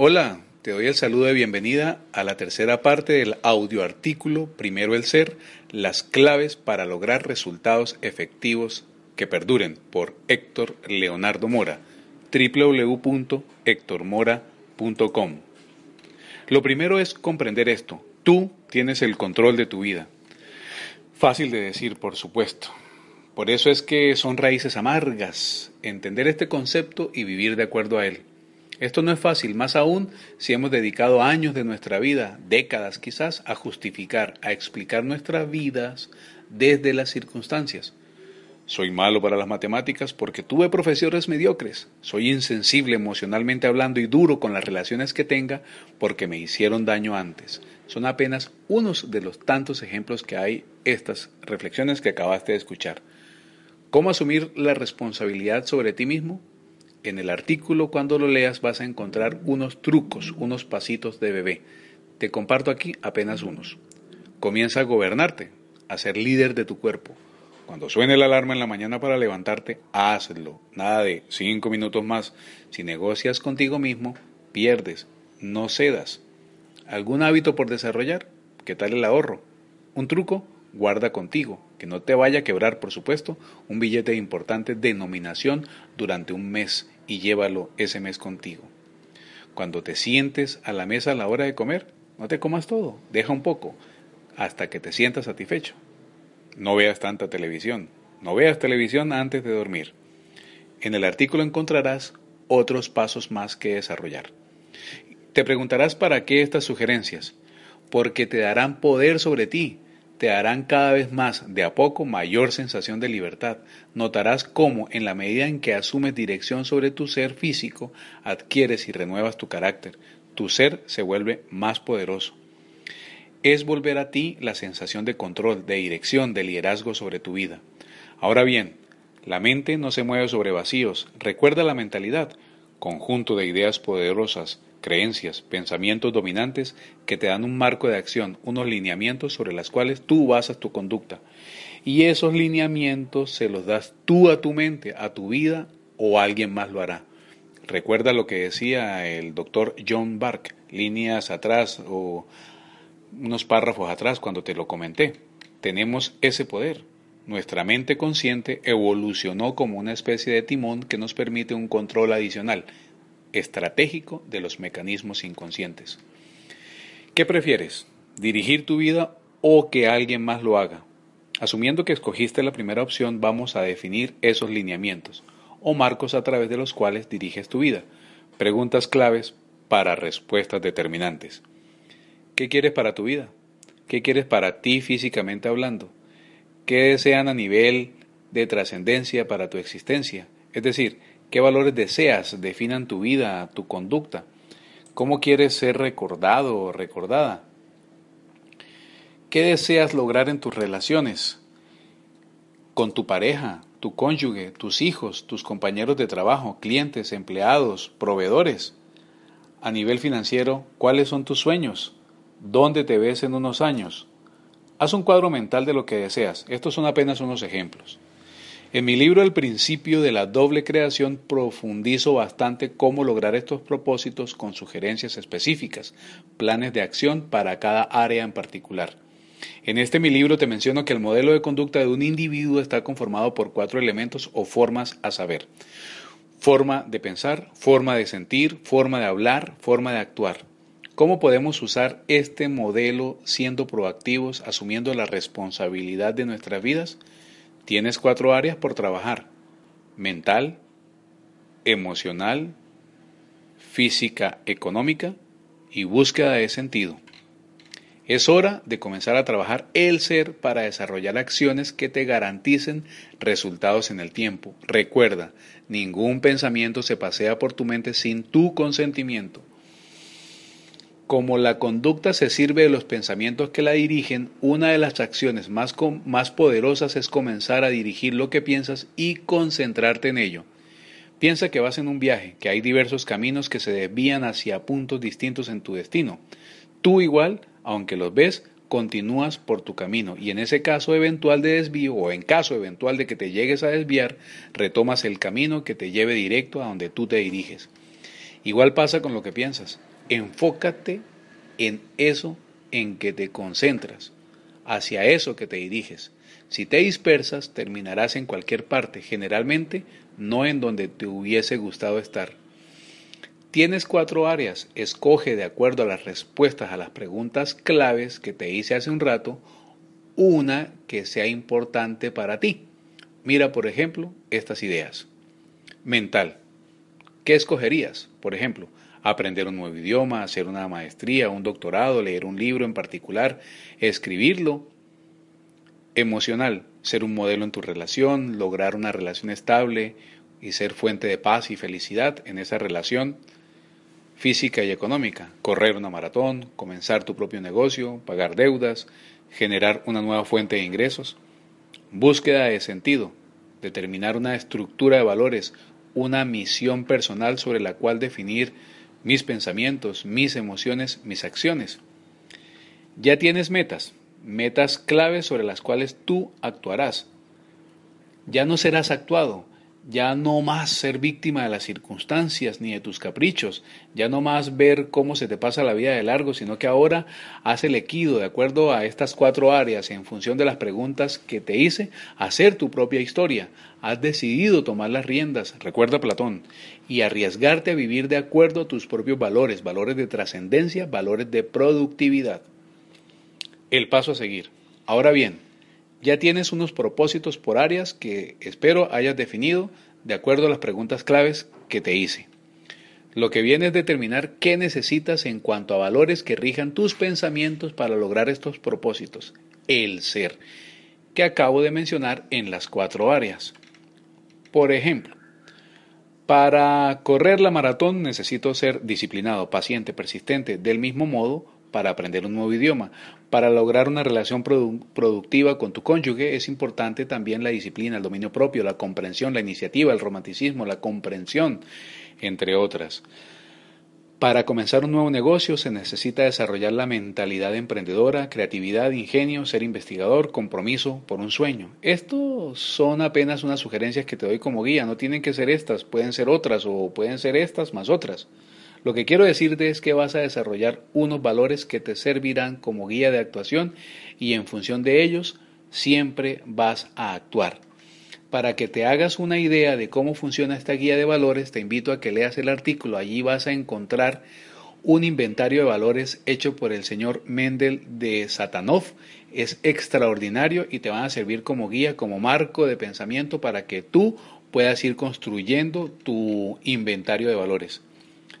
Hola, te doy el saludo de bienvenida a la tercera parte del audio artículo Primero el Ser, las claves para lograr resultados efectivos que perduren por Héctor Leonardo Mora, www.hectormora.com. Lo primero es comprender esto. Tú tienes el control de tu vida. Fácil de decir, por supuesto. Por eso es que son raíces amargas entender este concepto y vivir de acuerdo a él. Esto no es fácil, más aún si hemos dedicado años de nuestra vida, décadas quizás, a justificar, a explicar nuestras vidas desde las circunstancias. Soy malo para las matemáticas porque tuve profesores mediocres. Soy insensible emocionalmente hablando y duro con las relaciones que tenga porque me hicieron daño antes. Son apenas unos de los tantos ejemplos que hay estas reflexiones que acabaste de escuchar. ¿Cómo asumir la responsabilidad sobre ti mismo? En el artículo, cuando lo leas, vas a encontrar unos trucos, unos pasitos de bebé. Te comparto aquí apenas unos. Comienza a gobernarte, a ser líder de tu cuerpo. Cuando suene la alarma en la mañana para levantarte, hazlo. Nada de cinco minutos más. Si negocias contigo mismo, pierdes. No cedas. ¿Algún hábito por desarrollar? ¿Qué tal el ahorro? ¿Un truco? Guarda contigo, que no te vaya a quebrar, por supuesto, un billete de importante denominación durante un mes y llévalo ese mes contigo. Cuando te sientes a la mesa a la hora de comer, no te comas todo, deja un poco, hasta que te sientas satisfecho. No veas tanta televisión, no veas televisión antes de dormir. En el artículo encontrarás otros pasos más que desarrollar. Te preguntarás para qué estas sugerencias, porque te darán poder sobre ti, te darán cada vez más, de a poco, mayor sensación de libertad. Notarás cómo, en la medida en que asumes dirección sobre tu ser físico, adquieres y renuevas tu carácter. Tu ser se vuelve más poderoso. Es volver a ti la sensación de control, de dirección, de liderazgo sobre tu vida. Ahora bien, la mente no se mueve sobre vacíos. Recuerda la mentalidad, conjunto de ideas poderosas, creencias, pensamientos dominantes que te dan un marco de acción, unos lineamientos sobre los cuales tú basas tu conducta. Y esos lineamientos se los das tú a tu mente, a tu vida o alguien más lo hará. Recuerda lo que decía el doctor John Bark, líneas atrás o unos párrafos atrás cuando te lo comenté. Tenemos ese poder. Nuestra mente consciente evolucionó como una especie de timón que nos permite un control adicional estratégico de los mecanismos inconscientes. ¿Qué prefieres? ¿Dirigir tu vida o que alguien más lo haga? Asumiendo que escogiste la primera opción, vamos a definir esos lineamientos o marcos a través de los cuales diriges tu vida. Preguntas claves para respuestas determinantes. ¿Qué quieres para tu vida? ¿Qué quieres para ti físicamente hablando? ¿Qué desean a nivel de trascendencia para tu existencia? Es decir, ¿Qué valores deseas definan tu vida, tu conducta? ¿Cómo quieres ser recordado o recordada? ¿Qué deseas lograr en tus relaciones? Con tu pareja, tu cónyuge, tus hijos, tus compañeros de trabajo, clientes, empleados, proveedores. A nivel financiero, ¿cuáles son tus sueños? ¿Dónde te ves en unos años? Haz un cuadro mental de lo que deseas. Estos son apenas unos ejemplos. En mi libro El principio de la doble creación profundizo bastante cómo lograr estos propósitos con sugerencias específicas, planes de acción para cada área en particular. En este mi libro te menciono que el modelo de conducta de un individuo está conformado por cuatro elementos o formas a saber. Forma de pensar, forma de sentir, forma de hablar, forma de actuar. ¿Cómo podemos usar este modelo siendo proactivos, asumiendo la responsabilidad de nuestras vidas? Tienes cuatro áreas por trabajar. Mental, emocional, física, económica y búsqueda de sentido. Es hora de comenzar a trabajar el ser para desarrollar acciones que te garanticen resultados en el tiempo. Recuerda, ningún pensamiento se pasea por tu mente sin tu consentimiento. Como la conducta se sirve de los pensamientos que la dirigen, una de las acciones más, más poderosas es comenzar a dirigir lo que piensas y concentrarte en ello. Piensa que vas en un viaje, que hay diversos caminos que se desvían hacia puntos distintos en tu destino. Tú igual, aunque los ves, continúas por tu camino y en ese caso eventual de desvío o en caso eventual de que te llegues a desviar, retomas el camino que te lleve directo a donde tú te diriges. Igual pasa con lo que piensas. Enfócate en eso en que te concentras, hacia eso que te diriges. Si te dispersas, terminarás en cualquier parte, generalmente no en donde te hubiese gustado estar. Tienes cuatro áreas, escoge de acuerdo a las respuestas a las preguntas claves que te hice hace un rato, una que sea importante para ti. Mira, por ejemplo, estas ideas. Mental. ¿Qué escogerías? Por ejemplo, aprender un nuevo idioma, hacer una maestría, un doctorado, leer un libro en particular, escribirlo. Emocional, ser un modelo en tu relación, lograr una relación estable y ser fuente de paz y felicidad en esa relación. Física y económica, correr una maratón, comenzar tu propio negocio, pagar deudas, generar una nueva fuente de ingresos. Búsqueda de sentido, determinar una estructura de valores, una misión personal sobre la cual definir mis pensamientos, mis emociones, mis acciones. Ya tienes metas, metas claves sobre las cuales tú actuarás. Ya no serás actuado, ya no más ser víctima de las circunstancias ni de tus caprichos, ya no más ver cómo se te pasa la vida de largo, sino que ahora has elegido, de acuerdo a estas cuatro áreas, en función de las preguntas que te hice, hacer tu propia historia. Has decidido tomar las riendas, recuerda Platón, y arriesgarte a vivir de acuerdo a tus propios valores, valores de trascendencia, valores de productividad. El paso a seguir. Ahora bien, ya tienes unos propósitos por áreas que espero hayas definido de acuerdo a las preguntas claves que te hice. Lo que viene es determinar qué necesitas en cuanto a valores que rijan tus pensamientos para lograr estos propósitos. El ser, que acabo de mencionar en las cuatro áreas. Por ejemplo, para correr la maratón necesito ser disciplinado, paciente, persistente. Del mismo modo, para aprender un nuevo idioma. Para lograr una relación productiva con tu cónyuge es importante también la disciplina, el dominio propio, la comprensión, la iniciativa, el romanticismo, la comprensión, entre otras. Para comenzar un nuevo negocio se necesita desarrollar la mentalidad emprendedora, creatividad, ingenio, ser investigador, compromiso por un sueño. Estos son apenas unas sugerencias que te doy como guía, no tienen que ser estas, pueden ser otras o pueden ser estas más otras. Lo que quiero decirte es que vas a desarrollar unos valores que te servirán como guía de actuación y en función de ellos siempre vas a actuar. Para que te hagas una idea de cómo funciona esta guía de valores, te invito a que leas el artículo. Allí vas a encontrar un inventario de valores hecho por el señor Mendel de Satanov. Es extraordinario y te van a servir como guía, como marco de pensamiento para que tú puedas ir construyendo tu inventario de valores.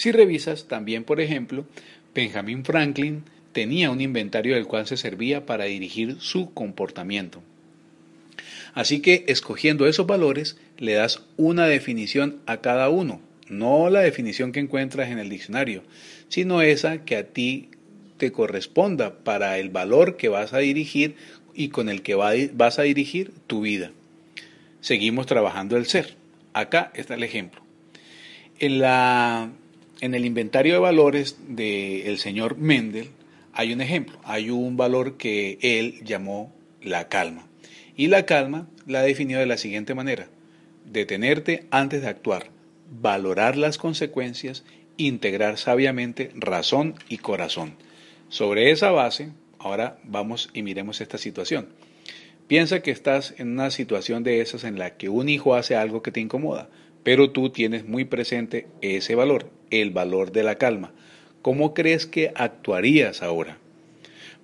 Si revisas también, por ejemplo, Benjamin Franklin tenía un inventario del cual se servía para dirigir su comportamiento. Así que escogiendo esos valores le das una definición a cada uno, no la definición que encuentras en el diccionario, sino esa que a ti te corresponda para el valor que vas a dirigir y con el que vas a dirigir tu vida. Seguimos trabajando el ser. Acá está el ejemplo. En la en el inventario de valores del señor Mendel hay un ejemplo, hay un valor que él llamó la calma. Y la calma la definió de la siguiente manera, detenerte antes de actuar, valorar las consecuencias, integrar sabiamente razón y corazón. Sobre esa base, ahora vamos y miremos esta situación. Piensa que estás en una situación de esas en la que un hijo hace algo que te incomoda, pero tú tienes muy presente ese valor, el valor de la calma. ¿Cómo crees que actuarías ahora?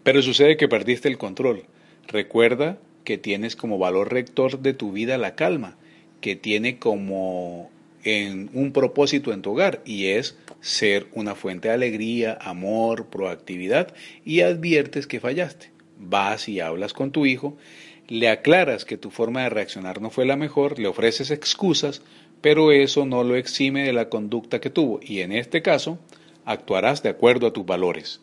Pero sucede que perdiste el control. Recuerda que tienes como valor rector de tu vida la calma, que tiene como en un propósito en tu hogar y es ser una fuente de alegría, amor, proactividad y adviertes que fallaste. Vas y hablas con tu hijo, le aclaras que tu forma de reaccionar no fue la mejor, le ofreces excusas, pero eso no lo exime de la conducta que tuvo y en este caso actuarás de acuerdo a tus valores.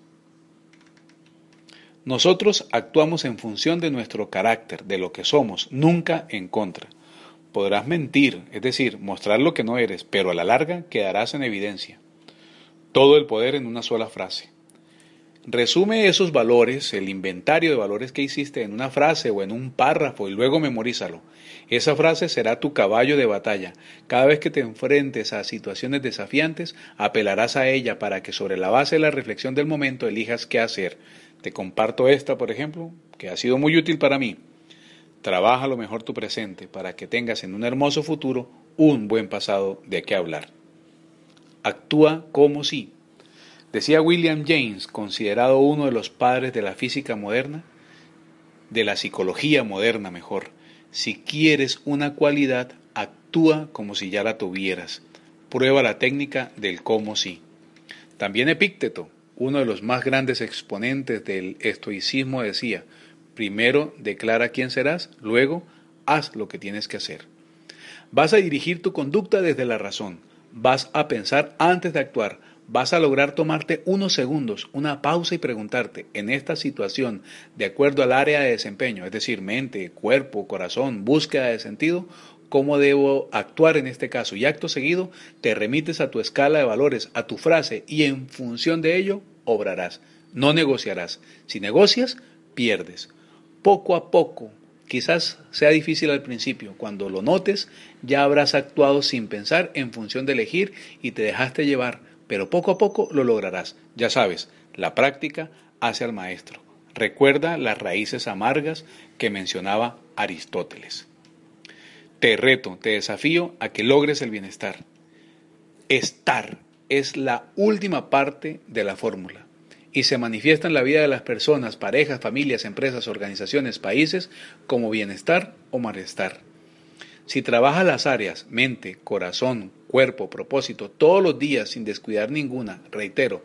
Nosotros actuamos en función de nuestro carácter, de lo que somos, nunca en contra. Podrás mentir, es decir, mostrar lo que no eres, pero a la larga quedarás en evidencia. Todo el poder en una sola frase. Resume esos valores, el inventario de valores que hiciste en una frase o en un párrafo y luego memorízalo. Esa frase será tu caballo de batalla. Cada vez que te enfrentes a situaciones desafiantes, apelarás a ella para que sobre la base de la reflexión del momento elijas qué hacer. Te comparto esta, por ejemplo, que ha sido muy útil para mí. Trabaja lo mejor tu presente para que tengas en un hermoso futuro un buen pasado de qué hablar. Actúa como si. Decía William James, considerado uno de los padres de la física moderna, de la psicología moderna mejor, si quieres una cualidad, actúa como si ya la tuvieras. Prueba la técnica del cómo sí. También Epícteto, uno de los más grandes exponentes del estoicismo, decía, primero declara quién serás, luego haz lo que tienes que hacer. Vas a dirigir tu conducta desde la razón, vas a pensar antes de actuar, vas a lograr tomarte unos segundos, una pausa y preguntarte, en esta situación, de acuerdo al área de desempeño, es decir, mente, cuerpo, corazón, búsqueda de sentido, cómo debo actuar en este caso. Y acto seguido, te remites a tu escala de valores, a tu frase, y en función de ello, obrarás. No negociarás. Si negocias, pierdes. Poco a poco, quizás sea difícil al principio, cuando lo notes, ya habrás actuado sin pensar en función de elegir y te dejaste llevar pero poco a poco lo lograrás. Ya sabes, la práctica hace al maestro. Recuerda las raíces amargas que mencionaba Aristóteles. Te reto, te desafío a que logres el bienestar. Estar es la última parte de la fórmula y se manifiesta en la vida de las personas, parejas, familias, empresas, organizaciones, países como bienestar o malestar. Si trabajas las áreas mente, corazón, cuerpo, propósito, todos los días sin descuidar ninguna, reitero,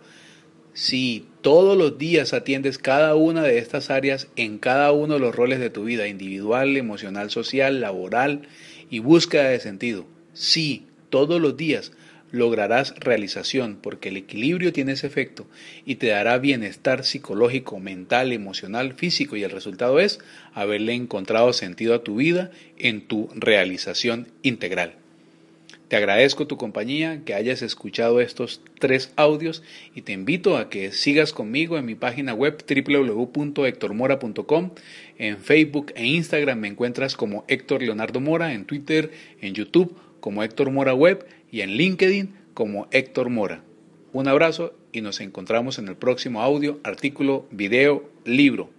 si todos los días atiendes cada una de estas áreas en cada uno de los roles de tu vida, individual, emocional, social, laboral y búsqueda de sentido, si todos los días lograrás realización, porque el equilibrio tiene ese efecto y te dará bienestar psicológico, mental, emocional, físico y el resultado es haberle encontrado sentido a tu vida en tu realización integral. Te agradezco tu compañía, que hayas escuchado estos tres audios y te invito a que sigas conmigo en mi página web www.hectormora.com. En Facebook e Instagram me encuentras como Héctor Leonardo Mora, en Twitter, en YouTube como Héctor Mora Web y en LinkedIn como Héctor Mora. Un abrazo y nos encontramos en el próximo audio, artículo, video, libro.